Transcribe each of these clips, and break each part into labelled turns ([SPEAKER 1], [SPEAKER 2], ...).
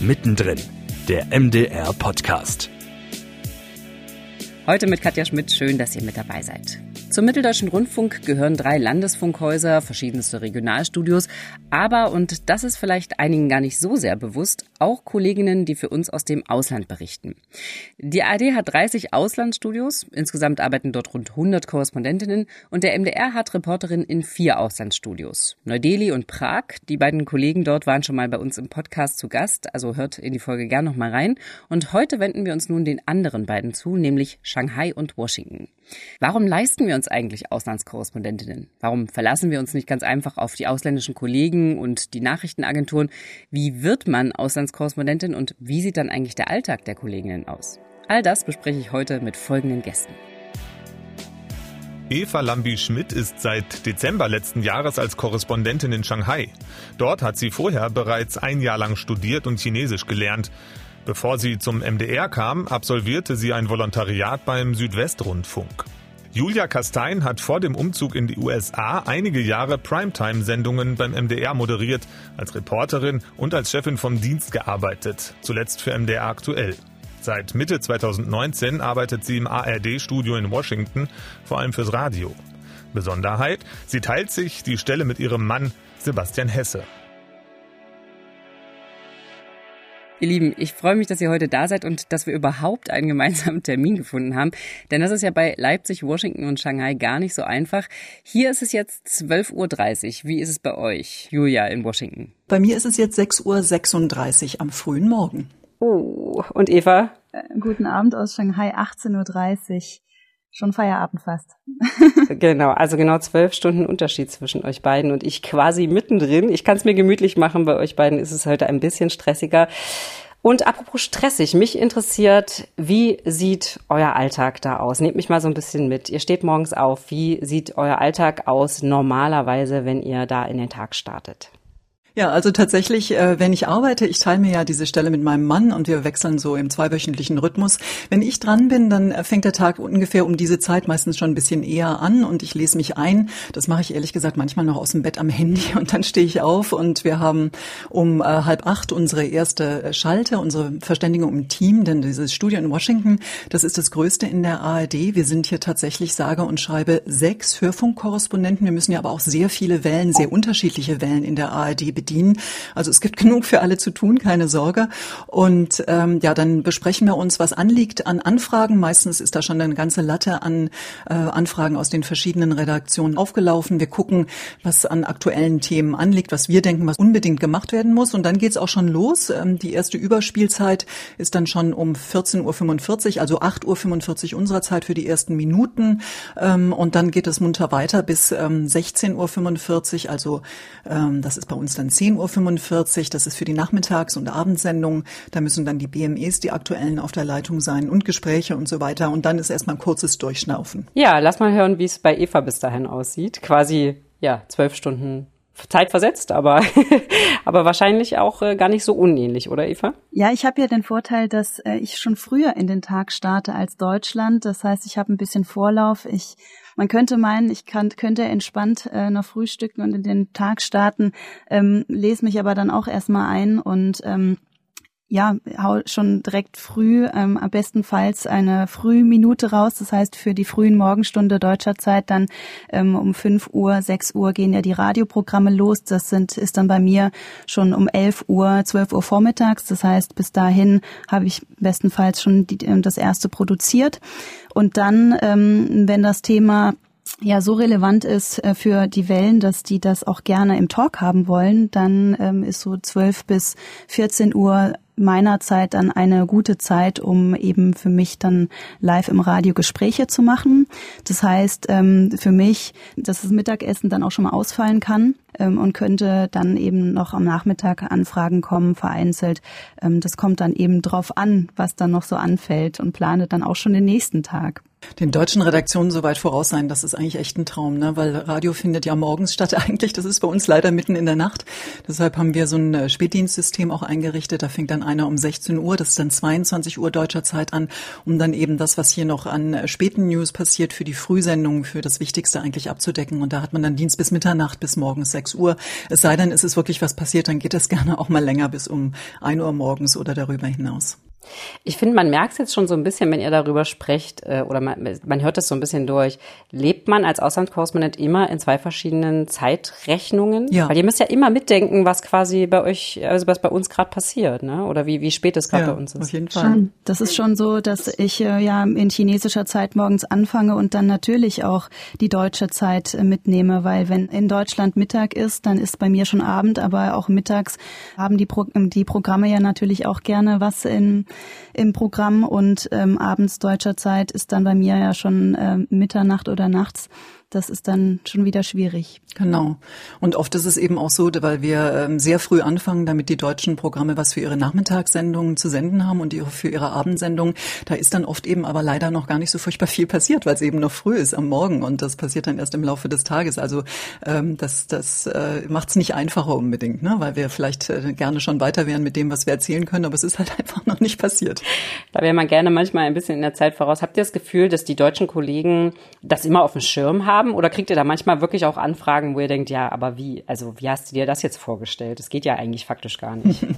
[SPEAKER 1] Mittendrin, der MDR Podcast.
[SPEAKER 2] Heute mit Katja Schmidt. Schön, dass ihr mit dabei seid. Zum Mitteldeutschen Rundfunk gehören drei Landesfunkhäuser, verschiedenste Regionalstudios, aber, und das ist vielleicht einigen gar nicht so sehr bewusst, auch Kolleginnen, die für uns aus dem Ausland berichten. Die ARD hat 30 Auslandsstudios, insgesamt arbeiten dort rund 100 Korrespondentinnen und der MDR hat Reporterinnen in vier Auslandsstudios. Neu-Delhi und Prag, die beiden Kollegen dort waren schon mal bei uns im Podcast zu Gast, also hört in die Folge gern noch mal rein. Und heute wenden wir uns nun den anderen beiden zu, nämlich Shanghai und Washington. Warum leisten wir uns eigentlich Auslandskorrespondentinnen? Warum verlassen wir uns nicht ganz einfach auf die ausländischen Kollegen und die Nachrichtenagenturen? Wie wird man Auslandskorrespondentin und wie sieht dann eigentlich der Alltag der Kolleginnen aus? All das bespreche ich heute mit folgenden Gästen.
[SPEAKER 3] Eva Lambi-Schmidt ist seit Dezember letzten Jahres als Korrespondentin in Shanghai. Dort hat sie vorher bereits ein Jahr lang studiert und Chinesisch gelernt. Bevor sie zum MDR kam, absolvierte sie ein Volontariat beim Südwestrundfunk. Julia Kastein hat vor dem Umzug in die USA einige Jahre Primetime-Sendungen beim MDR moderiert, als Reporterin und als Chefin vom Dienst gearbeitet, zuletzt für MDR aktuell. Seit Mitte 2019 arbeitet sie im ARD-Studio in Washington, vor allem fürs Radio. Besonderheit, sie teilt sich die Stelle mit ihrem Mann Sebastian Hesse.
[SPEAKER 2] Ihr Lieben, ich freue mich, dass ihr heute da seid und dass wir überhaupt einen gemeinsamen Termin gefunden haben. Denn das ist ja bei Leipzig, Washington und Shanghai gar nicht so einfach. Hier ist es jetzt 12.30 Uhr. Wie ist es bei euch, Julia, in Washington?
[SPEAKER 4] Bei mir ist es jetzt 6.36 Uhr am frühen Morgen.
[SPEAKER 2] Oh, und Eva?
[SPEAKER 5] Äh, guten Abend aus Shanghai, 18.30 Uhr. Schon Feierabend fast.
[SPEAKER 2] genau, also genau zwölf Stunden Unterschied zwischen euch beiden und ich quasi mittendrin. Ich kann es mir gemütlich machen, bei euch beiden ist es heute ein bisschen stressiger. Und apropos stressig, mich interessiert, wie sieht euer Alltag da aus? Nehmt mich mal so ein bisschen mit. Ihr steht morgens auf. Wie sieht euer Alltag aus normalerweise, wenn ihr da in den Tag startet?
[SPEAKER 4] Ja, also tatsächlich, äh, wenn ich arbeite, ich teile mir ja diese Stelle mit meinem Mann und wir wechseln so im zweiwöchentlichen Rhythmus. Wenn ich dran bin, dann fängt der Tag ungefähr um diese Zeit meistens schon ein bisschen eher an und ich lese mich ein. Das mache ich ehrlich gesagt manchmal noch aus dem Bett am Handy und dann stehe ich auf und wir haben um äh, halb acht unsere erste Schalte, unsere Verständigung im Team, denn dieses Studio in Washington, das ist das größte in der ARD. Wir sind hier tatsächlich sage und schreibe sechs Hörfunkkorrespondenten. Wir müssen ja aber auch sehr viele Wellen, sehr unterschiedliche Wellen in der ARD bedienen bedienen. Also es gibt genug für alle zu tun, keine Sorge. Und ähm, ja, dann besprechen wir uns, was anliegt an Anfragen. Meistens ist da schon eine ganze Latte an äh, Anfragen aus den verschiedenen Redaktionen aufgelaufen. Wir gucken, was an aktuellen Themen anliegt, was wir denken, was unbedingt gemacht werden muss. Und dann geht's auch schon los. Ähm, die erste Überspielzeit ist dann schon um 14.45 Uhr, also 8.45 Uhr unserer Zeit für die ersten Minuten. Ähm, und dann geht es munter weiter bis ähm, 16.45 Uhr. Also ähm, das ist bei uns dann 10.45 Uhr. Das ist für die Nachmittags- und Abendsendung. Da müssen dann die BMEs, die aktuellen, auf der Leitung sein und Gespräche und so weiter. Und dann ist erstmal ein kurzes Durchschnaufen.
[SPEAKER 2] Ja, lass mal hören, wie es bei Eva bis dahin aussieht. Quasi, ja, zwölf Stunden Zeit versetzt, aber, aber wahrscheinlich auch äh, gar nicht so unähnlich, oder Eva?
[SPEAKER 5] Ja, ich habe ja den Vorteil, dass äh, ich schon früher in den Tag starte als Deutschland. Das heißt, ich habe ein bisschen Vorlauf. Ich man könnte meinen, ich kann, könnte entspannt äh, noch frühstücken und in den Tag starten, ähm, lese mich aber dann auch erstmal ein und ähm, ja, hau schon direkt früh, ähm, am bestenfalls eine Frühminute raus. Das heißt, für die frühen Morgenstunde deutscher Zeit dann ähm, um 5 Uhr, 6 Uhr gehen ja die Radioprogramme los. Das sind, ist dann bei mir schon um 11 Uhr, 12 Uhr vormittags. Das heißt, bis dahin habe ich bestenfalls schon die, ähm, das erste produziert. Und dann, ähm, wenn das Thema ja so relevant ist äh, für die Wellen, dass die das auch gerne im Talk haben wollen, dann ähm, ist so 12 bis 14 Uhr meiner Zeit dann eine gute Zeit, um eben für mich dann live im Radio Gespräche zu machen. Das heißt, ähm, für mich, dass das Mittagessen dann auch schon mal ausfallen kann ähm, und könnte dann eben noch am Nachmittag Anfragen kommen, vereinzelt. Ähm, das kommt dann eben drauf an, was dann noch so anfällt und plane dann auch schon den nächsten Tag.
[SPEAKER 4] Den deutschen Redaktionen so weit voraus sein, das ist eigentlich echt ein Traum, ne? weil Radio findet ja morgens statt eigentlich. Das ist bei uns leider mitten in der Nacht. Deshalb haben wir so ein äh, Spätdienstsystem auch eingerichtet. Da fängt dann einer um 16 Uhr, das ist dann 22 Uhr deutscher Zeit an, um dann eben das, was hier noch an äh, späten News passiert, für die Frühsendungen, für das Wichtigste eigentlich abzudecken. Und da hat man dann Dienst bis Mitternacht, bis morgens 6 Uhr. Es sei denn, es ist wirklich was passiert, dann geht das gerne auch mal länger bis um 1 Uhr morgens oder darüber hinaus.
[SPEAKER 2] Ich finde, man merkt es jetzt schon so ein bisschen, wenn ihr darüber sprecht, äh, oder man, man hört es so ein bisschen durch. Lebt man als Auslandskorrespondent immer in zwei verschiedenen Zeitrechnungen?
[SPEAKER 4] Ja.
[SPEAKER 2] Weil ihr müsst ja immer mitdenken, was quasi bei euch, also was bei uns gerade passiert, ne? Oder wie, wie spät es gerade
[SPEAKER 4] ja,
[SPEAKER 2] bei uns ist.
[SPEAKER 4] Auf jeden Fall.
[SPEAKER 5] Schon. Das ist schon so, dass ich äh, ja in chinesischer Zeit morgens anfange und dann natürlich auch die deutsche Zeit äh, mitnehme, weil wenn in Deutschland Mittag ist, dann ist bei mir schon Abend, aber auch mittags haben die, Pro die Programme ja natürlich auch gerne was in im Programm und ähm, abends deutscher Zeit ist dann bei mir ja schon äh, Mitternacht oder nachts das ist dann schon wieder schwierig.
[SPEAKER 4] Genau. Und oft ist es eben auch so, weil wir ähm, sehr früh anfangen, damit die deutschen Programme was für ihre Nachmittagssendungen zu senden haben und ihre, für ihre Abendsendungen. Da ist dann oft eben aber leider noch gar nicht so furchtbar viel passiert, weil es eben noch früh ist am Morgen und das passiert dann erst im Laufe des Tages. Also ähm, das, das äh, macht es nicht einfacher unbedingt, ne? weil wir vielleicht äh, gerne schon weiter wären mit dem, was wir erzählen können, aber es ist halt einfach noch nicht passiert.
[SPEAKER 2] Da wäre man gerne manchmal ein bisschen in der Zeit voraus. Habt ihr das Gefühl, dass die deutschen Kollegen das immer auf dem Schirm haben? Haben? Oder kriegt ihr da manchmal wirklich auch Anfragen, wo ihr denkt, ja, aber wie, also wie hast du dir das jetzt vorgestellt? Das geht ja eigentlich faktisch gar nicht.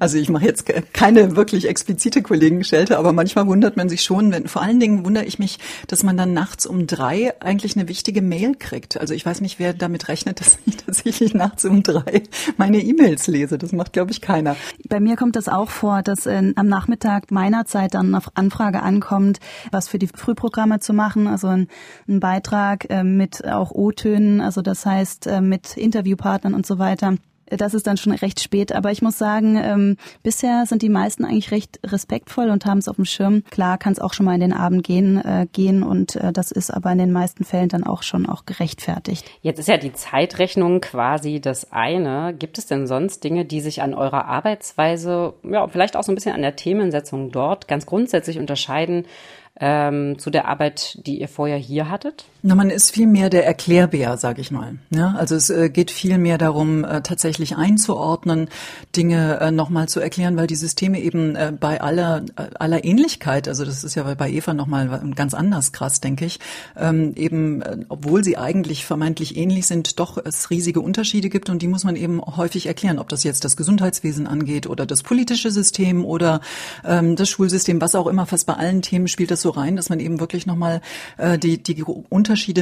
[SPEAKER 4] Also ich mache jetzt keine wirklich explizite Kollegenschelte, aber manchmal wundert man sich schon, wenn, vor allen Dingen wundere ich mich, dass man dann nachts um drei eigentlich eine wichtige Mail kriegt. Also ich weiß nicht, wer damit rechnet, dass ich tatsächlich nachts um drei meine E-Mails lese. Das macht, glaube ich, keiner.
[SPEAKER 5] Bei mir kommt das auch vor, dass äh, am Nachmittag meiner Zeit dann auf Anfrage ankommt, was für die Frühprogramme zu machen, also ein, ein Beitrag äh, mit auch O-Tönen, also das heißt äh, mit Interviewpartnern und so weiter. Das ist dann schon recht spät, aber ich muss sagen, ähm, bisher sind die meisten eigentlich recht respektvoll und haben es auf dem Schirm. Klar kann es auch schon mal in den Abend gehen, äh, gehen und äh, das ist aber in den meisten Fällen dann auch schon auch gerechtfertigt.
[SPEAKER 2] Jetzt ist ja die Zeitrechnung quasi das eine. Gibt es denn sonst Dinge, die sich an eurer Arbeitsweise, ja, vielleicht auch so ein bisschen an der Themensetzung dort ganz grundsätzlich unterscheiden ähm, zu der Arbeit, die ihr vorher hier hattet?
[SPEAKER 4] Na, man ist viel mehr der Erklärbär, sag ich mal. Ja, also es äh, geht viel mehr darum, äh, tatsächlich einzuordnen, Dinge äh, nochmal zu erklären, weil die Systeme eben äh, bei aller äh, aller Ähnlichkeit, also das ist ja bei Eva nochmal ganz anders krass, denke ich, ähm, eben, äh, obwohl sie eigentlich vermeintlich ähnlich sind, doch es riesige Unterschiede gibt und die muss man eben häufig erklären, ob das jetzt das Gesundheitswesen angeht oder das politische System oder ähm, das Schulsystem, was auch immer, fast bei allen Themen spielt das so rein, dass man eben wirklich nochmal äh, die die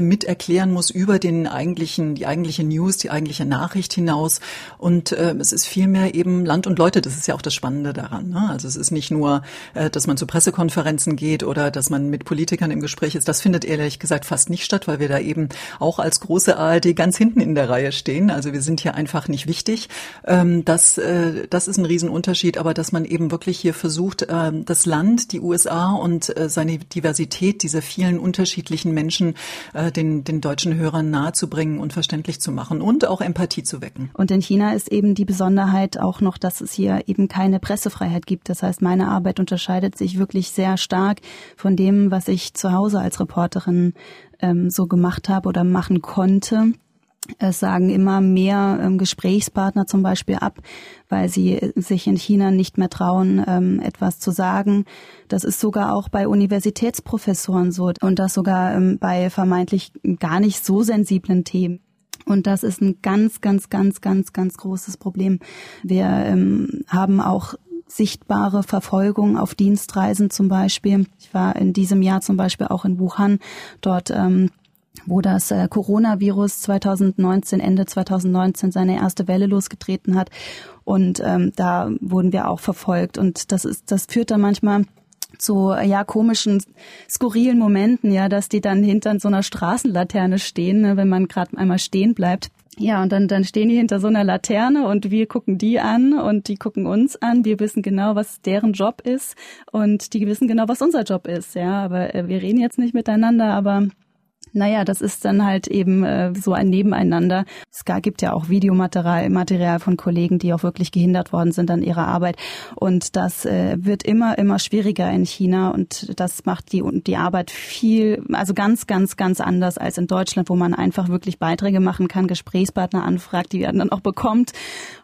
[SPEAKER 4] mit erklären muss über den eigentlichen, die eigentliche News, die eigentliche Nachricht hinaus. Und äh, es ist vielmehr eben Land und Leute. Das ist ja auch das Spannende daran. Ne? Also es ist nicht nur, äh, dass man zu Pressekonferenzen geht oder dass man mit Politikern im Gespräch ist. Das findet ehrlich gesagt fast nicht statt, weil wir da eben auch als große ARD ganz hinten in der Reihe stehen. Also wir sind hier einfach nicht wichtig. Ähm, das, äh, das ist ein Riesenunterschied, aber dass man eben wirklich hier versucht, äh, das Land, die USA und äh, seine Diversität dieser vielen unterschiedlichen Menschen äh, den, den deutschen Hörern nahezubringen und verständlich zu machen und auch Empathie zu wecken.
[SPEAKER 5] Und in China ist eben die Besonderheit auch noch, dass es hier eben keine Pressefreiheit gibt. Das heißt, meine Arbeit unterscheidet sich wirklich sehr stark von dem, was ich zu Hause als Reporterin ähm, so gemacht habe oder machen konnte. Es sagen immer mehr ähm, Gesprächspartner zum Beispiel ab, weil sie sich in China nicht mehr trauen, ähm, etwas zu sagen. Das ist sogar auch bei Universitätsprofessoren so und das sogar ähm, bei vermeintlich gar nicht so sensiblen Themen. Und das ist ein ganz, ganz, ganz, ganz, ganz großes Problem. Wir ähm, haben auch sichtbare Verfolgung auf Dienstreisen zum Beispiel. Ich war in diesem Jahr zum Beispiel auch in Wuhan. Dort ähm, wo das äh, Coronavirus 2019, Ende 2019 seine erste Welle losgetreten hat. Und ähm, da wurden wir auch verfolgt. Und das ist, das führt dann manchmal zu ja komischen, skurrilen Momenten, ja, dass die dann hinter so einer Straßenlaterne stehen, ne, wenn man gerade einmal stehen bleibt. Ja, und dann, dann stehen die hinter so einer Laterne und wir gucken die an und die gucken uns an. Wir wissen genau, was deren Job ist und die wissen genau, was unser Job ist. Ja, aber äh, wir reden jetzt nicht miteinander, aber Naja, das ist dann halt eben äh, so ein Nebeneinander. Es gibt ja auch Videomaterial Material von Kollegen, die auch wirklich gehindert worden sind an ihrer Arbeit. Und das äh, wird immer, immer schwieriger in China und das macht die, die Arbeit viel, also ganz, ganz, ganz anders als in Deutschland, wo man einfach wirklich Beiträge machen kann, Gesprächspartner anfragt, die werden dann auch bekommt.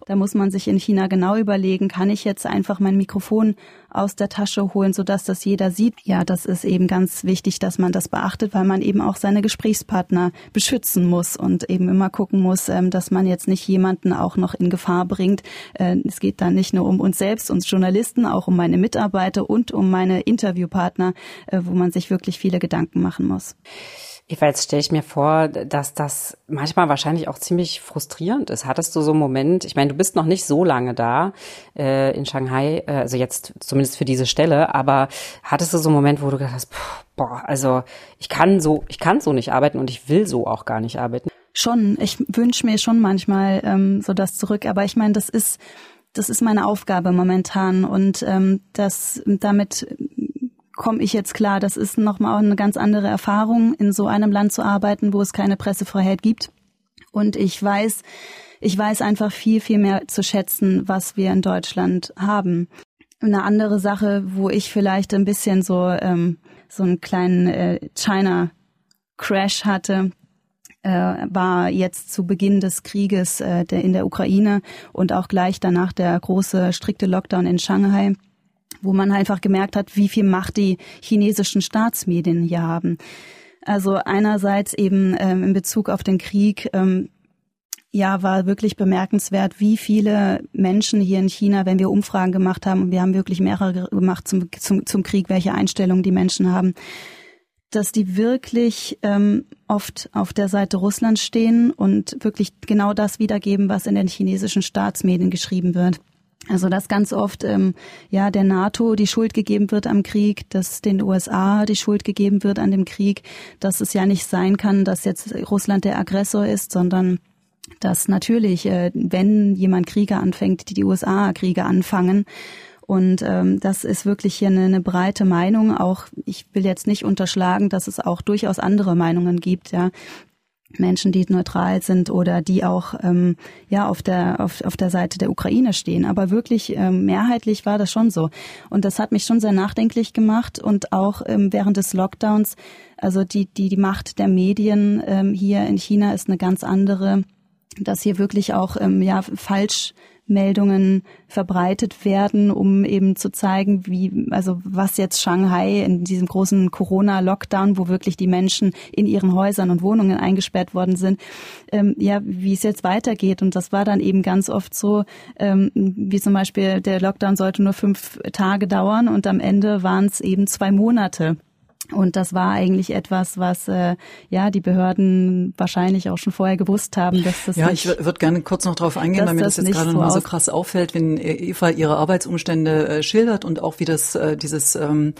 [SPEAKER 5] Da muss man sich in China genau überlegen, kann ich jetzt einfach mein Mikrofon aus der Tasche holen, sodass das jeder sieht. Ja, das ist eben ganz wichtig, dass man das beachtet, weil man eben auch seine Gesprächspartner beschützen muss und eben immer gucken muss, ähm, dass man jetzt nicht jemanden auch noch in Gefahr bringt. Äh, es geht dann nicht nur um uns selbst, uns Journalisten, auch um meine Mitarbeiter und um meine Interviewpartner, äh, wo man sich wirklich viele Gedanken machen muss.
[SPEAKER 2] Eva, jetzt stelle ich mir vor, dass das manchmal wahrscheinlich auch ziemlich frustrierend ist. Hattest du so einen Moment, ich meine, du bist noch nicht so lange da äh, in Shanghai, äh, also jetzt zumindest für diese Stelle, aber hattest du so einen Moment, wo du gedacht hast, boah, also ich kann so, ich kann so nicht arbeiten und ich will so auch gar nicht arbeiten?
[SPEAKER 5] Schon, ich wünsche mir schon manchmal ähm, so das zurück, aber ich meine, das ist das ist meine Aufgabe momentan und ähm, das damit komme ich jetzt klar. Das ist nochmal eine ganz andere Erfahrung, in so einem Land zu arbeiten, wo es keine Pressefreiheit gibt. Und ich weiß, ich weiß einfach viel, viel mehr zu schätzen, was wir in Deutschland haben. Eine andere Sache, wo ich vielleicht ein bisschen so ähm, so einen kleinen äh, China Crash hatte, äh, war jetzt zu Beginn des Krieges äh, der, in der Ukraine und auch gleich danach der große strikte Lockdown in Shanghai wo man einfach gemerkt hat, wie viel Macht die chinesischen Staatsmedien hier haben. Also einerseits eben ähm, in Bezug auf den Krieg, ähm, ja, war wirklich bemerkenswert, wie viele Menschen hier in China, wenn wir Umfragen gemacht haben, und wir haben wirklich mehrere gemacht zum, zum, zum Krieg, welche Einstellungen die Menschen haben, dass die wirklich ähm, oft auf der Seite Russlands stehen und wirklich genau das wiedergeben, was in den chinesischen Staatsmedien geschrieben wird. Also dass ganz oft ähm, ja der NATO die Schuld gegeben wird am Krieg, dass den USA die Schuld gegeben wird an dem Krieg, dass es ja nicht sein kann, dass jetzt Russland der Aggressor ist, sondern dass natürlich, äh, wenn jemand Kriege anfängt, die die USA Kriege anfangen. Und ähm, das ist wirklich hier eine, eine breite Meinung. Auch ich will jetzt nicht unterschlagen, dass es auch durchaus andere Meinungen gibt. Ja, Menschen, die neutral sind oder die auch ähm, ja auf der auf, auf der Seite der Ukraine stehen. Aber wirklich ähm, mehrheitlich war das schon so. Und das hat mich schon sehr nachdenklich gemacht und auch ähm, während des Lockdowns. Also die die die Macht der Medien ähm, hier in China ist eine ganz andere. Dass hier wirklich auch ähm, ja falsch Meldungen verbreitet werden, um eben zu zeigen, wie, also was jetzt Shanghai in diesem großen Corona-Lockdown, wo wirklich die Menschen in ihren Häusern und Wohnungen eingesperrt worden sind, ähm, ja, wie es jetzt weitergeht. Und das war dann eben ganz oft so, ähm, wie zum Beispiel der Lockdown sollte nur fünf Tage dauern und am Ende waren es eben zwei Monate. Und das war eigentlich etwas, was äh, ja die Behörden wahrscheinlich auch schon vorher gewusst haben, dass das
[SPEAKER 4] ja,
[SPEAKER 5] nicht,
[SPEAKER 4] ich würde gerne kurz noch darauf eingehen, weil mir das, das jetzt gerade so nochmal so krass auffällt, wenn Eva ihre Arbeitsumstände äh, schildert und auch wie das äh, dieses ähm,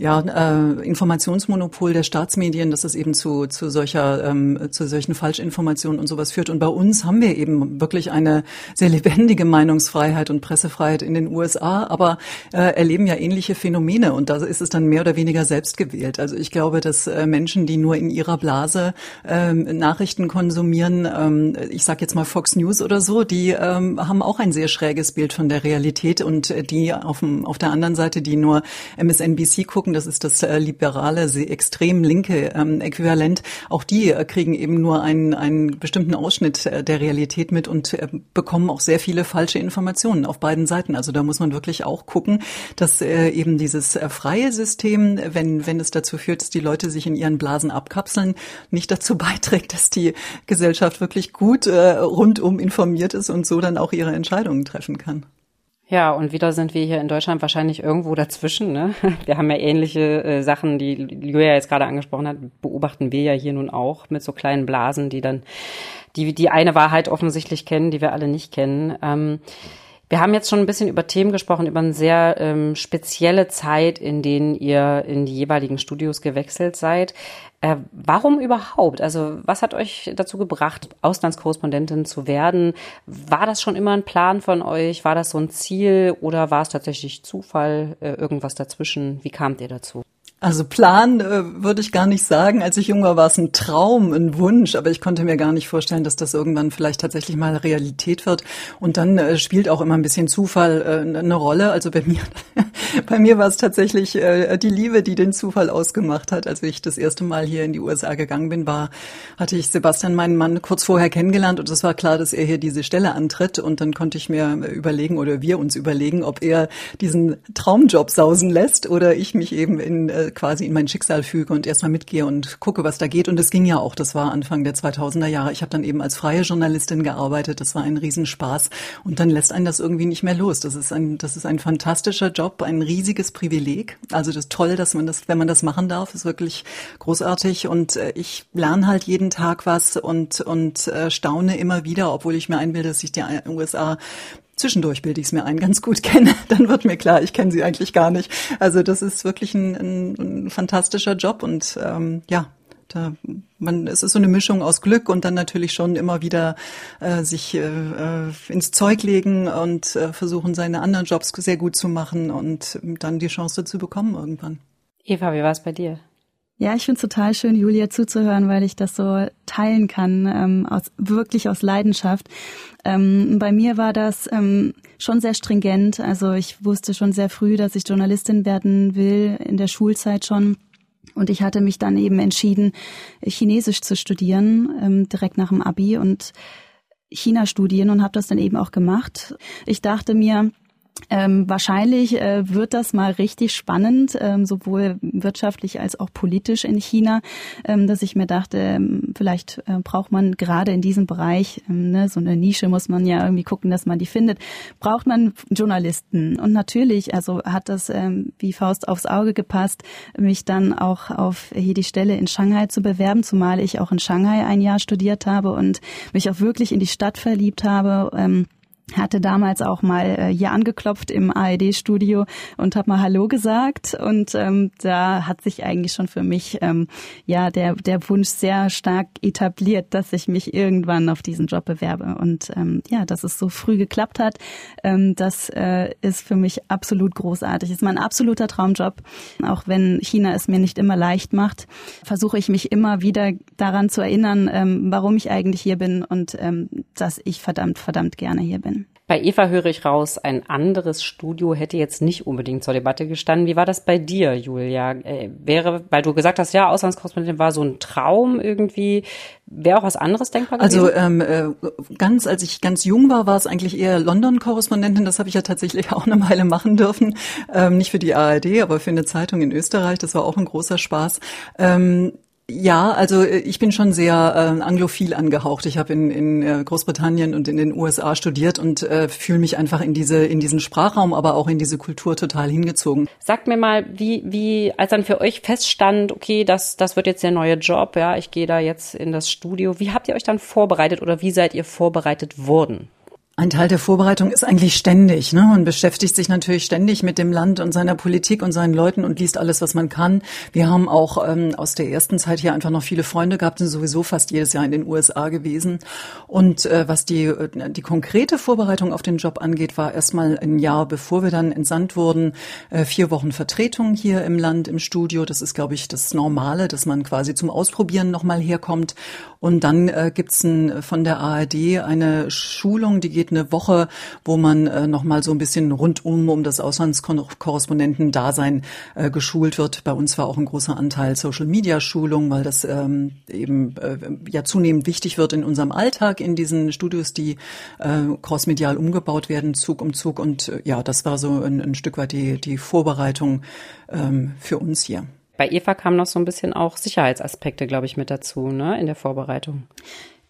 [SPEAKER 4] ja, äh, Informationsmonopol der Staatsmedien, dass es eben zu, zu solcher, ähm, zu solchen Falschinformationen und sowas führt. Und bei uns haben wir eben wirklich eine sehr lebendige Meinungsfreiheit und Pressefreiheit in den USA, aber äh, erleben ja ähnliche Phänomene und da ist es dann mehr oder weniger selbst gewählt. Also ich glaube, dass äh, Menschen, die nur in ihrer Blase ähm, Nachrichten konsumieren, ähm, ich sage jetzt mal Fox News oder so, die ähm, haben auch ein sehr schräges Bild von der Realität und äh, die auf, dem, auf der anderen Seite, die nur MSNBC gucken, gucken, das ist das äh, liberale, extrem linke ähm, Äquivalent, auch die äh, kriegen eben nur einen, einen bestimmten Ausschnitt äh, der Realität mit und äh, bekommen auch sehr viele falsche Informationen auf beiden Seiten. Also da muss man wirklich auch gucken, dass äh, eben dieses äh, freie System, wenn, wenn es dazu führt, dass die Leute sich in ihren Blasen abkapseln, nicht dazu beiträgt, dass die Gesellschaft wirklich gut äh, rundum informiert ist und so dann auch ihre Entscheidungen treffen kann.
[SPEAKER 2] Ja, und wieder sind wir hier in Deutschland wahrscheinlich irgendwo dazwischen. Ne? Wir haben ja ähnliche äh, Sachen, die Julia jetzt gerade angesprochen hat, beobachten wir ja hier nun auch mit so kleinen Blasen, die dann die, die eine Wahrheit offensichtlich kennen, die wir alle nicht kennen. Ähm, wir haben jetzt schon ein bisschen über Themen gesprochen, über eine sehr ähm, spezielle Zeit, in denen ihr in die jeweiligen Studios gewechselt seid. Äh, warum überhaupt? Also was hat euch dazu gebracht, Auslandskorrespondentin zu werden? War das schon immer ein Plan von euch? War das so ein Ziel oder war es tatsächlich Zufall, äh, irgendwas dazwischen? Wie kamt ihr dazu?
[SPEAKER 4] Also Plan äh, würde ich gar nicht sagen. Als ich jung war, war es ein Traum, ein Wunsch, aber ich konnte mir gar nicht vorstellen, dass das irgendwann vielleicht tatsächlich mal Realität wird. Und dann äh, spielt auch immer ein bisschen Zufall äh, eine Rolle. Also bei mir, bei mir war es tatsächlich äh, die Liebe, die den Zufall ausgemacht hat. Als ich das erste Mal hier in die USA gegangen bin, war, hatte ich Sebastian, meinen Mann, kurz vorher kennengelernt und es war klar, dass er hier diese Stelle antritt. Und dann konnte ich mir überlegen oder wir uns überlegen, ob er diesen Traumjob sausen lässt oder ich mich eben in äh, quasi in mein Schicksal füge und erstmal mitgehe und gucke, was da geht. Und es ging ja auch, das war Anfang der 2000er Jahre. Ich habe dann eben als freie Journalistin gearbeitet. Das war ein Riesenspaß. Und dann lässt einen das irgendwie nicht mehr los. Das ist ein, das ist ein fantastischer Job, ein riesiges Privileg. Also das ist toll, dass man das, wenn man das machen darf, ist wirklich großartig. Und äh, ich lerne halt jeden Tag was und, und äh, staune immer wieder, obwohl ich mir einbilde, dass ich die USA Zwischendurch bilde ich es mir ein, ganz gut kenne. Dann wird mir klar, ich kenne sie eigentlich gar nicht. Also das ist wirklich ein, ein, ein fantastischer Job und ähm, ja, da, man, es ist so eine Mischung aus Glück und dann natürlich schon immer wieder äh, sich äh, äh, ins Zeug legen und äh, versuchen, seine anderen Jobs sehr gut zu machen und dann die Chance zu bekommen irgendwann.
[SPEAKER 2] Eva, wie war es bei dir?
[SPEAKER 5] Ja, ich finde es total schön, Julia zuzuhören, weil ich das so teilen kann, ähm, aus, wirklich aus Leidenschaft. Ähm, bei mir war das ähm, schon sehr stringent. Also ich wusste schon sehr früh, dass ich Journalistin werden will, in der Schulzeit schon. Und ich hatte mich dann eben entschieden, Chinesisch zu studieren, ähm, direkt nach dem Abi und China studieren und habe das dann eben auch gemacht. Ich dachte mir, ähm, wahrscheinlich äh, wird das mal richtig spannend, ähm, sowohl wirtschaftlich als auch politisch in China, ähm, dass ich mir dachte, ähm, vielleicht äh, braucht man gerade in diesem Bereich, ähm, ne, so eine Nische muss man ja irgendwie gucken, dass man die findet, braucht man Journalisten. Und natürlich, also hat das ähm, wie Faust aufs Auge gepasst, mich dann auch auf hier die Stelle in Shanghai zu bewerben, zumal ich auch in Shanghai ein Jahr studiert habe und mich auch wirklich in die Stadt verliebt habe. Hatte damals auch mal äh, hier angeklopft im ARD-Studio und habe mal Hallo gesagt und ähm, da hat sich eigentlich schon für mich ähm, ja der der Wunsch sehr stark etabliert, dass ich mich irgendwann auf diesen Job bewerbe und ähm, ja, dass es so früh geklappt hat, ähm, das äh, ist für mich absolut großartig. Ist mein absoluter Traumjob, auch wenn China es mir nicht immer leicht macht, versuche ich mich immer wieder daran zu erinnern, ähm, warum ich eigentlich hier bin und ähm, dass ich verdammt verdammt gerne hier bin.
[SPEAKER 2] Bei Eva höre ich raus, ein anderes Studio hätte jetzt nicht unbedingt zur Debatte gestanden. Wie war das bei dir, Julia? Äh, wäre, weil du gesagt hast, ja, Auslandskorrespondentin war so ein Traum irgendwie. Wäre auch was anderes denkbar
[SPEAKER 4] gewesen? Also ähm, äh, ganz, als ich ganz jung war, war es eigentlich eher London-Korrespondentin. Das habe ich ja tatsächlich auch eine Weile machen dürfen. Ähm, nicht für die ARD, aber für eine Zeitung in Österreich. Das war auch ein großer Spaß. Ähm, ja, also äh, ich bin schon sehr äh, anglophil angehaucht. Ich habe in, in äh, Großbritannien und in den USA studiert und äh, fühle mich einfach in diese in diesen Sprachraum, aber auch in diese Kultur total hingezogen.
[SPEAKER 2] Sagt mir mal, wie wie als dann für euch feststand, okay, das das wird jetzt der neue Job, ja, ich gehe da jetzt in das Studio. Wie habt ihr euch dann vorbereitet oder wie seid ihr vorbereitet worden?
[SPEAKER 4] Ein Teil der Vorbereitung ist eigentlich ständig. Ne? Man beschäftigt sich natürlich ständig mit dem Land und seiner Politik und seinen Leuten und liest alles, was man kann. Wir haben auch ähm, aus der ersten Zeit hier einfach noch viele Freunde gehabt, sind sowieso fast jedes Jahr in den USA gewesen. Und äh, was die, äh, die konkrete Vorbereitung auf den Job angeht, war erstmal ein Jahr, bevor wir dann entsandt wurden, äh, vier Wochen Vertretung hier im Land, im Studio. Das ist, glaube ich, das Normale, dass man quasi zum Ausprobieren nochmal herkommt. Und dann äh, gibt's ein, von der ARD eine Schulung, die geht eine Woche, wo man äh, nochmal so ein bisschen rundum um das Auslandskorrespondentendasein äh, geschult wird. Bei uns war auch ein großer Anteil Social-Media-Schulung, weil das ähm, eben äh, ja zunehmend wichtig wird in unserem Alltag in diesen Studios, die äh, crossmedial umgebaut werden, Zug um Zug. Und äh, ja, das war so ein, ein Stück weit die, die Vorbereitung ähm, für uns hier.
[SPEAKER 2] Bei Eva kamen noch so ein bisschen auch Sicherheitsaspekte, glaube ich, mit dazu, ne, in der Vorbereitung.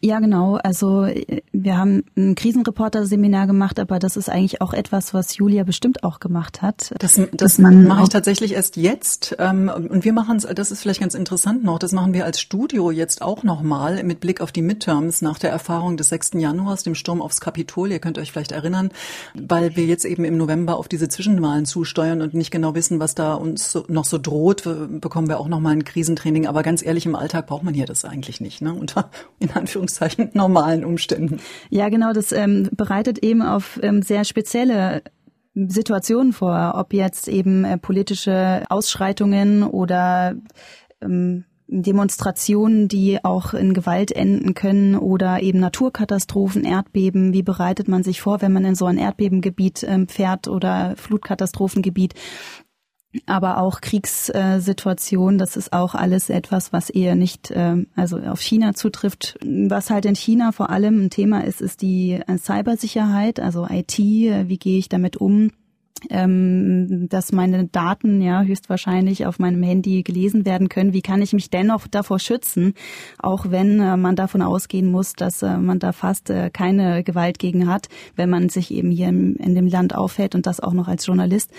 [SPEAKER 5] Ja, genau. Also wir haben ein Krisenreporter-Seminar gemacht, aber das ist eigentlich auch etwas, was Julia bestimmt auch gemacht hat.
[SPEAKER 4] Das, das mache ich tatsächlich erst jetzt. Ähm, und wir machen es, das ist vielleicht ganz interessant noch, das machen wir als Studio jetzt auch nochmal mit Blick auf die Midterms nach der Erfahrung des 6. Januars, dem Sturm aufs Kapitol. Ihr könnt euch vielleicht erinnern, weil wir jetzt eben im November auf diese Zwischenwahlen zusteuern und nicht genau wissen, was da uns noch so droht, bekommen wir auch nochmal ein Krisentraining. Aber ganz ehrlich, im Alltag braucht man hier das eigentlich nicht. Ne? Unter, in Anführungszeichen Anführungszeichen normalen Umständen.
[SPEAKER 5] Ja, genau, das ähm, bereitet eben auf ähm, sehr spezielle Situationen vor, ob jetzt eben äh, politische Ausschreitungen oder ähm, Demonstrationen, die auch in Gewalt enden können oder eben Naturkatastrophen, Erdbeben. Wie bereitet man sich vor, wenn man in so ein Erdbebengebiet ähm, fährt oder Flutkatastrophengebiet? Aber auch Kriegssituationen, das ist auch alles etwas, was eher nicht äh, also auf China zutrifft. Was halt in China vor allem ein Thema ist, ist die äh, Cybersicherheit, also IT, wie gehe ich damit um? ähm, dass meine Daten ja höchstwahrscheinlich auf meinem Handy gelesen werden können. Wie kann ich mich dennoch davor schützen, auch wenn äh, man davon ausgehen muss, dass äh, man da fast äh, keine Gewalt gegen hat, wenn man sich eben hier in, in dem Land aufhält und das auch noch als Journalist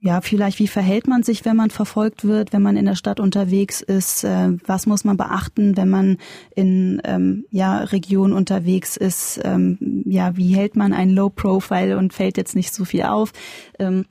[SPEAKER 5] ja, vielleicht, wie verhält man sich, wenn man verfolgt wird, wenn man in der Stadt unterwegs ist? Äh, was muss man beachten, wenn man in ähm, ja, Regionen unterwegs ist? Ähm, ja, wie hält man ein Low Profile und fällt jetzt nicht so viel auf? Ähm,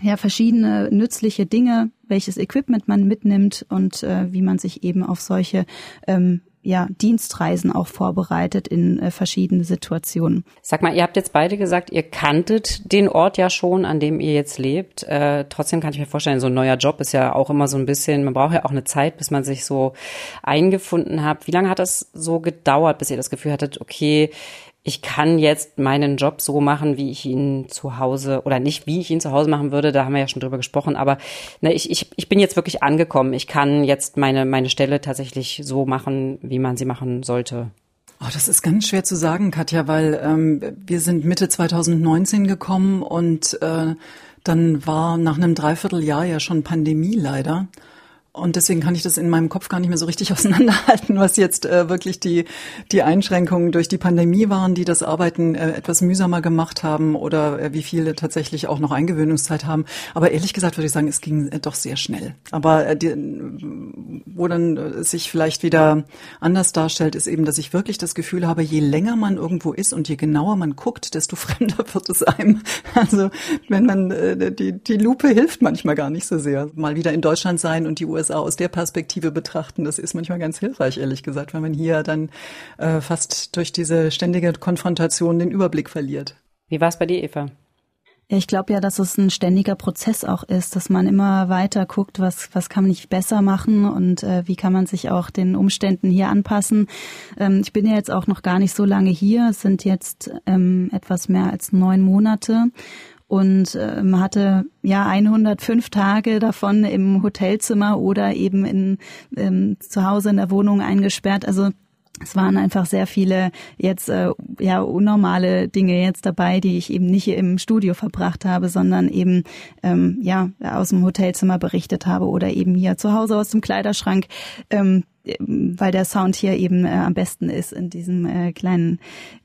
[SPEAKER 5] ja, verschiedene nützliche Dinge, welches Equipment man mitnimmt und äh, wie man sich eben auf solche ähm, ja, Dienstreisen auch vorbereitet in äh, verschiedene Situationen.
[SPEAKER 2] Sag mal, ihr habt jetzt beide gesagt, ihr kanntet den Ort ja schon, an dem ihr jetzt lebt. Äh, trotzdem kann ich mir vorstellen, so ein neuer Job ist ja auch immer so ein bisschen, man braucht ja auch eine Zeit, bis man sich so eingefunden hat. Wie lange hat das so gedauert, bis ihr das Gefühl hattet, okay, ich kann jetzt meinen Job so machen, wie ich ihn zu Hause oder nicht, wie ich ihn zu Hause machen würde, da haben wir ja schon drüber gesprochen, aber ne, ich, ich, ich bin jetzt wirklich angekommen. Ich kann jetzt meine, meine Stelle tatsächlich so machen, wie man sie machen sollte.
[SPEAKER 4] Oh, das ist ganz schwer zu sagen, Katja, weil ähm, wir sind Mitte 2019 gekommen und äh, dann war nach einem Dreivierteljahr ja schon Pandemie leider. Und deswegen kann ich das in meinem Kopf gar nicht mehr so richtig auseinanderhalten, was jetzt äh, wirklich die, die Einschränkungen durch die Pandemie waren, die das Arbeiten äh, etwas mühsamer gemacht haben oder äh, wie viele tatsächlich auch noch Eingewöhnungszeit haben. Aber ehrlich gesagt würde ich sagen, es ging äh, doch sehr schnell. Aber äh, die, wo dann äh, sich vielleicht wieder anders darstellt, ist eben, dass ich wirklich das Gefühl habe, je länger man irgendwo ist und je genauer man guckt, desto fremder wird es einem. Also wenn man äh, die, die Lupe hilft manchmal gar nicht so sehr. Mal wieder in Deutschland sein und die USA USA aus der Perspektive betrachten, das ist manchmal ganz hilfreich, ehrlich gesagt, weil man hier dann äh, fast durch diese ständige Konfrontation den Überblick verliert.
[SPEAKER 2] Wie war es bei dir, Eva?
[SPEAKER 5] Ich glaube ja, dass es ein ständiger Prozess auch ist, dass man immer weiter guckt, was, was kann man nicht besser machen und äh, wie kann man sich auch den Umständen hier anpassen. Ähm, ich bin ja jetzt auch noch gar nicht so lange hier. Es sind jetzt ähm, etwas mehr als neun Monate und ähm, hatte ja 105 Tage davon im Hotelzimmer oder eben in ähm, zu Hause in der Wohnung eingesperrt. Also es waren einfach sehr viele jetzt äh, ja unnormale Dinge jetzt dabei, die ich eben nicht im Studio verbracht habe, sondern eben ähm, ja aus dem Hotelzimmer berichtet habe oder eben hier zu Hause aus dem Kleiderschrank. Ähm, weil der Sound hier eben äh, am besten ist in diesem äh, kleinen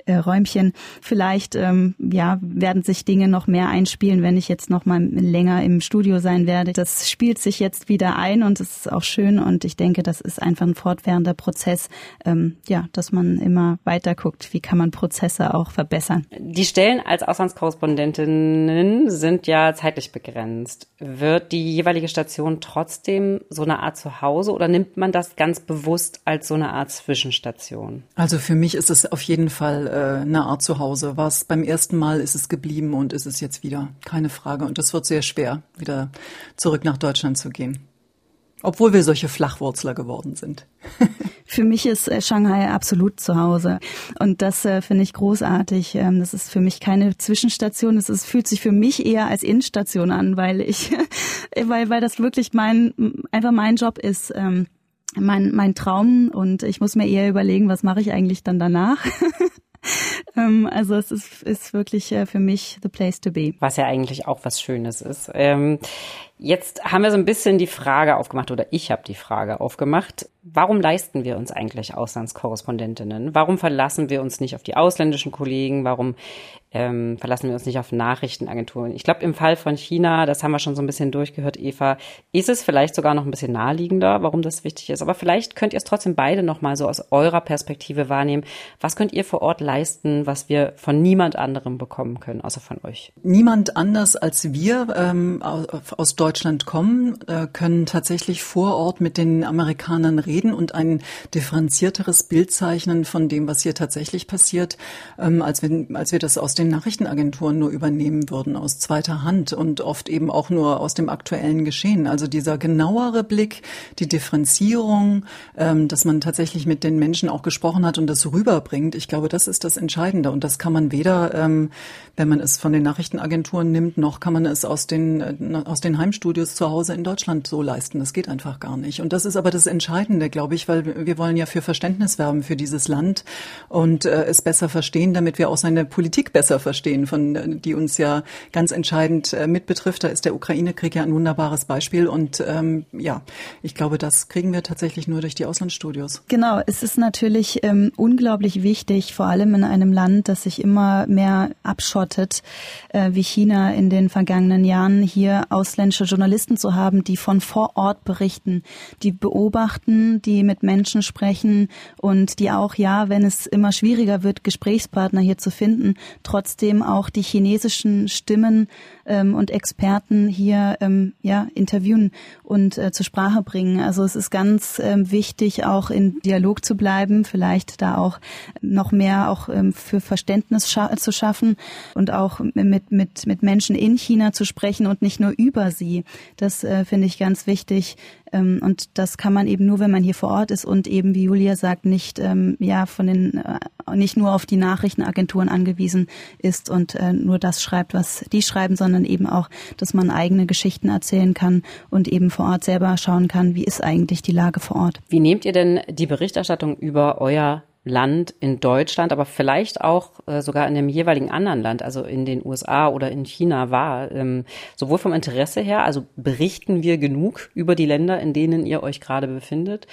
[SPEAKER 5] äh, Räumchen. Vielleicht ähm, ja werden sich Dinge noch mehr einspielen, wenn ich jetzt noch mal länger im Studio sein werde. Das spielt sich jetzt wieder ein und es ist auch schön und ich denke, das ist einfach ein fortwährender Prozess, ähm, ja, dass man immer weiter guckt, wie kann man Prozesse auch verbessern.
[SPEAKER 2] Die Stellen als Auslandskorrespondentinnen sind ja zeitlich begrenzt. Wird die jeweilige Station trotzdem so eine Art Zuhause oder nimmt man das ganz bewusst als so eine Art Zwischenstation?
[SPEAKER 4] Also für mich ist es auf jeden Fall äh, eine Art Zuhause. War es beim ersten Mal, ist es geblieben und ist es jetzt wieder. Keine Frage. Und es wird sehr schwer, wieder zurück nach Deutschland zu gehen. Obwohl wir solche Flachwurzler geworden sind.
[SPEAKER 5] für mich ist äh, Shanghai absolut zu Hause. Und das äh, finde ich großartig. Ähm, das ist für mich keine Zwischenstation. Es ist, fühlt sich für mich eher als Innenstation an, weil ich, weil, weil das wirklich mein, einfach mein Job ist. Ähm, mein, mein Traum und ich muss mir eher überlegen, was mache ich eigentlich dann danach. Ähm, also es ist, ist wirklich äh, für mich the place to be.
[SPEAKER 2] Was ja eigentlich auch was Schönes ist. Ähm, Jetzt haben wir so ein bisschen die Frage aufgemacht oder ich habe die Frage aufgemacht, warum leisten wir uns eigentlich Auslandskorrespondentinnen? Warum verlassen wir uns nicht auf die ausländischen Kollegen? Warum ähm, verlassen wir uns nicht auf Nachrichtenagenturen? Ich glaube, im Fall von China, das haben wir schon so ein bisschen durchgehört, Eva, ist es vielleicht sogar noch ein bisschen naheliegender, warum das wichtig ist. Aber vielleicht könnt ihr es trotzdem beide nochmal so aus eurer Perspektive wahrnehmen. Was könnt ihr vor Ort leisten, was wir von niemand anderem bekommen können, außer von euch?
[SPEAKER 4] Niemand anders als wir ähm, aus Deutschland kommen, äh, können tatsächlich vor Ort mit den Amerikanern reden und ein differenzierteres Bild zeichnen von dem, was hier tatsächlich passiert, ähm, als, wir, als wir das aus den Nachrichtenagenturen nur übernehmen würden aus zweiter Hand und oft eben auch nur aus dem aktuellen Geschehen. Also dieser genauere Blick, die Differenzierung, ähm, dass man tatsächlich mit den Menschen auch gesprochen hat und das rüberbringt. Ich glaube, das ist das Entscheidende und das kann man weder, ähm, wenn man es von den Nachrichtenagenturen nimmt, noch kann man es aus den äh, aus den Heimstudios zu Hause in Deutschland so leisten. Das geht einfach gar nicht. Und das ist aber das Entscheidende, glaube ich, weil wir wollen ja für Verständnis werben für dieses Land und äh, es besser verstehen, damit wir auch seine Politik besser verstehen, von die uns ja ganz entscheidend äh, mitbetrifft. Da ist der Ukraine-Krieg ja ein wunderbares Beispiel. Und ähm, ja, ich glaube, das kriegen wir tatsächlich nur durch die Auslandsstudios.
[SPEAKER 5] Genau, es ist natürlich ähm, unglaublich wichtig, vor allem in einem Land, das sich immer mehr abschottet, äh, wie China in den vergangenen Jahren, hier ausländische Journalisten zu haben, die von vor Ort berichten, die beobachten, die mit Menschen sprechen und die auch, ja, wenn es immer schwieriger wird, Gesprächspartner hier zu finden, trotzdem auch die chinesischen Stimmen ähm, und Experten hier ähm, ja, interviewen und äh, zur Sprache bringen. Also es ist ganz ähm, wichtig, auch in Dialog zu bleiben, vielleicht da auch noch mehr auch ähm, für Verständnis scha zu schaffen und auch mit, mit, mit Menschen in China zu sprechen und nicht nur über sie. Das äh, finde ich ganz wichtig. Ähm, und das kann man eben nur, wenn man hier vor Ort ist und eben, wie Julia sagt, nicht ähm, ja von den äh, nicht nur auf die Nachrichtenagenturen angewiesen ist und äh, nur das schreibt, was die schreiben, sondern eben auch, dass man eigene Geschichten erzählen kann und eben vor Ort selber schauen kann, wie ist eigentlich die Lage vor Ort.
[SPEAKER 2] Wie nehmt ihr denn die Berichterstattung über euer Land in Deutschland, aber vielleicht auch äh, sogar in dem jeweiligen anderen Land, also in den USA oder in China war, ähm, sowohl vom Interesse her, also berichten wir genug über die Länder, in denen ihr euch gerade befindet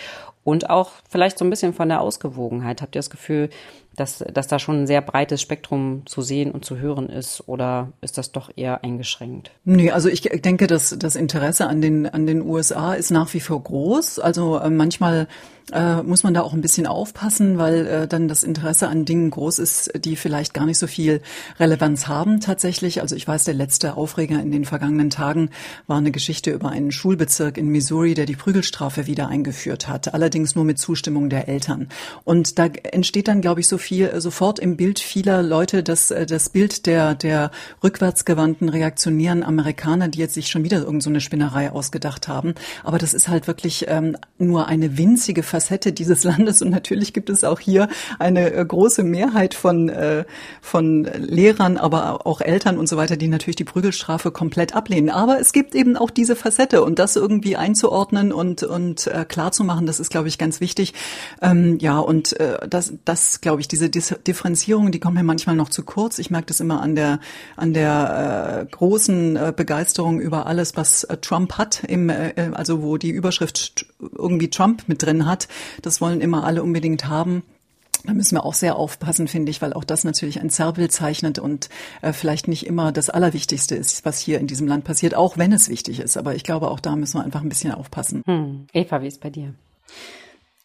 [SPEAKER 2] und auch vielleicht so ein bisschen von der Ausgewogenheit. Habt ihr das Gefühl, dass, dass da schon ein sehr breites Spektrum zu sehen und zu hören ist oder ist das doch eher eingeschränkt?
[SPEAKER 4] Nee, also ich denke, dass das Interesse an den, an den USA ist nach wie vor groß. Also äh, manchmal äh, muss man da auch ein bisschen aufpassen, weil äh, dann das Interesse an Dingen groß ist, die vielleicht gar nicht so viel Relevanz haben tatsächlich. Also ich weiß, der letzte Aufreger in den vergangenen Tagen war eine Geschichte über einen Schulbezirk in Missouri, der die Prügelstrafe wieder eingeführt hat, allerdings nur mit Zustimmung der Eltern. Und da entsteht dann, glaube ich, so viel äh, sofort im Bild vieler Leute das, äh, das Bild der, der rückwärtsgewandten, reaktionären Amerikaner, die jetzt sich schon wieder irgendeine so Spinnerei ausgedacht haben. Aber das ist halt wirklich ähm, nur eine winzige Facette dieses Landes und natürlich gibt es auch hier eine äh, große Mehrheit von, äh, von Lehrern, aber auch Eltern und so weiter, die natürlich die Prügelstrafe komplett ablehnen. Aber es gibt eben auch diese Facette und das irgendwie einzuordnen und, und äh, klar zu machen, das ist, glaube ich, ganz wichtig. Ähm, ja, und äh, das, das glaube ich, diese Differenzierung, die kommt mir manchmal noch zu kurz. Ich merke das immer an der, an der äh, großen äh, Begeisterung über alles, was äh, Trump hat, im, äh, also wo die Überschrift irgendwie Trump mit drin hat. Das wollen immer alle unbedingt haben. Da müssen wir auch sehr aufpassen, finde ich, weil auch das natürlich ein Zerrbild zeichnet und äh, vielleicht nicht immer das Allerwichtigste ist, was hier in diesem Land passiert, auch wenn es wichtig ist. Aber ich glaube, auch da müssen wir einfach ein bisschen aufpassen.
[SPEAKER 2] Hm. Eva, wie ist bei dir?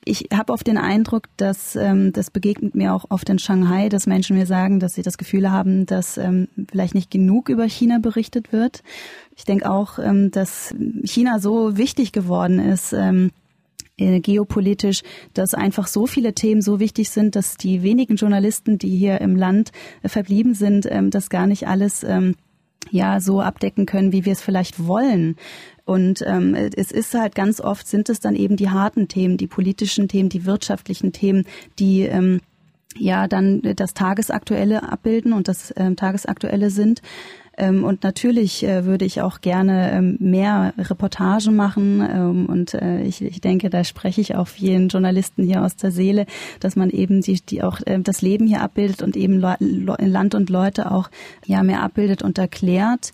[SPEAKER 5] Ich habe oft den Eindruck, dass ähm, das begegnet mir auch oft in Shanghai, dass Menschen mir sagen, dass sie das Gefühl haben, dass ähm, vielleicht nicht genug über China berichtet wird. Ich denke auch, ähm, dass China so wichtig geworden ist. Ähm, äh, geopolitisch, dass einfach so viele Themen so wichtig sind, dass die wenigen Journalisten, die hier im Land äh, verblieben sind, ähm, das gar nicht alles ähm, ja so abdecken können, wie wir es vielleicht wollen. Und ähm, es ist halt ganz oft sind es dann eben die harten Themen, die politischen Themen, die wirtschaftlichen Themen, die ähm, ja dann das Tagesaktuelle abbilden und das ähm, Tagesaktuelle sind. Ähm, und natürlich äh, würde ich auch gerne ähm, mehr Reportagen machen. Ähm, und äh, ich, denke, da spreche ich auch vielen Journalisten hier aus der Seele, dass man eben die, die auch äh, das Leben hier abbildet und eben Land und Leute auch ja mehr abbildet und erklärt.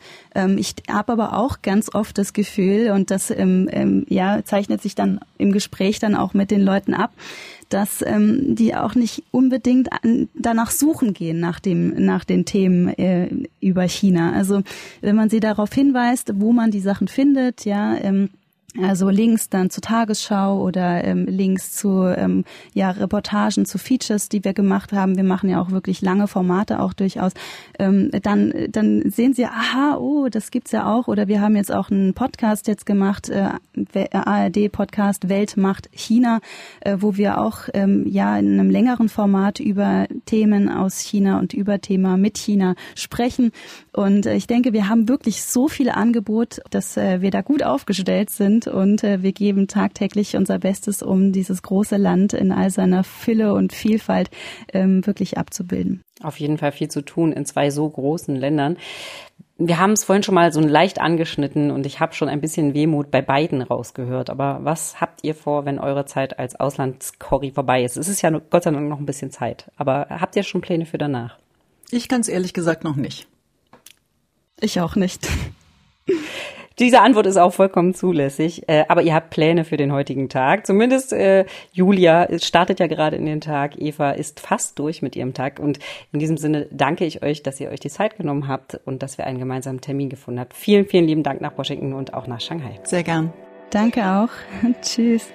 [SPEAKER 5] ich habe aber auch ganz oft das Gefühl, und das ja zeichnet sich dann im Gespräch dann auch mit den Leuten ab, dass ähm, die auch nicht unbedingt an, danach suchen gehen nach dem nach den Themen äh, über China. Also wenn man sie darauf hinweist, wo man die Sachen findet, ja. Ähm, also Links dann zur Tagesschau oder ähm, Links zu ähm, ja, Reportagen, zu Features, die wir gemacht haben. Wir machen ja auch wirklich lange Formate auch durchaus. Ähm, dann, dann sehen Sie, aha, oh, das gibt's ja auch. Oder wir haben jetzt auch einen Podcast jetzt gemacht, äh, ARD-Podcast Weltmacht China, äh, wo wir auch ähm, ja in einem längeren Format über Themen aus China und über Thema mit China sprechen. Und äh, ich denke, wir haben wirklich so viel Angebot, dass äh, wir da gut aufgestellt sind und äh, wir geben tagtäglich unser Bestes, um dieses große Land in all seiner Fülle und Vielfalt ähm, wirklich abzubilden.
[SPEAKER 2] Auf jeden Fall viel zu tun in zwei so großen Ländern. Wir haben es vorhin schon mal so leicht angeschnitten und ich habe schon ein bisschen Wehmut bei beiden rausgehört. Aber was habt ihr vor, wenn eure Zeit als Auslandskorri vorbei ist? Es ist ja Gott sei Dank noch ein bisschen Zeit. Aber habt ihr schon Pläne für danach?
[SPEAKER 4] Ich ganz ehrlich gesagt noch nicht.
[SPEAKER 5] Ich auch nicht.
[SPEAKER 2] Diese Antwort ist auch vollkommen zulässig, äh, aber ihr habt Pläne für den heutigen Tag. Zumindest äh, Julia startet ja gerade in den Tag, Eva ist fast durch mit ihrem Tag und in diesem Sinne danke ich euch, dass ihr euch die Zeit genommen habt und dass wir einen gemeinsamen Termin gefunden habt. Vielen, vielen lieben Dank nach Washington und auch nach Shanghai.
[SPEAKER 4] Sehr gern.
[SPEAKER 5] Danke auch. Tschüss.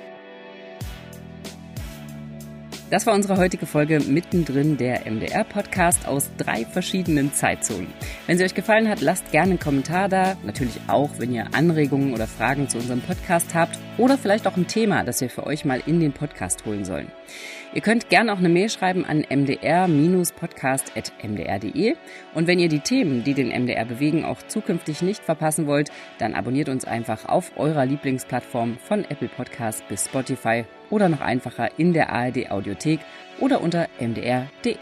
[SPEAKER 2] Das war unsere heutige Folge mittendrin der MDR-Podcast aus drei verschiedenen Zeitzonen. Wenn sie euch gefallen hat, lasst gerne einen Kommentar da. Natürlich auch, wenn ihr Anregungen oder Fragen zu unserem Podcast habt oder vielleicht auch ein Thema, das wir für euch mal in den Podcast holen sollen. Ihr könnt gerne auch eine Mail schreiben an mdr-podcast.mdr.de. Und wenn ihr die Themen, die den MDR bewegen, auch zukünftig nicht verpassen wollt, dann abonniert uns einfach auf eurer Lieblingsplattform von Apple Podcast bis Spotify oder noch einfacher in der ARD Audiothek oder unter mdr.de.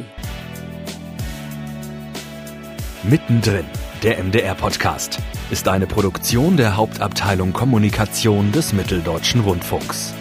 [SPEAKER 1] Mittendrin, der MDR Podcast, ist eine Produktion der Hauptabteilung Kommunikation des Mitteldeutschen Rundfunks.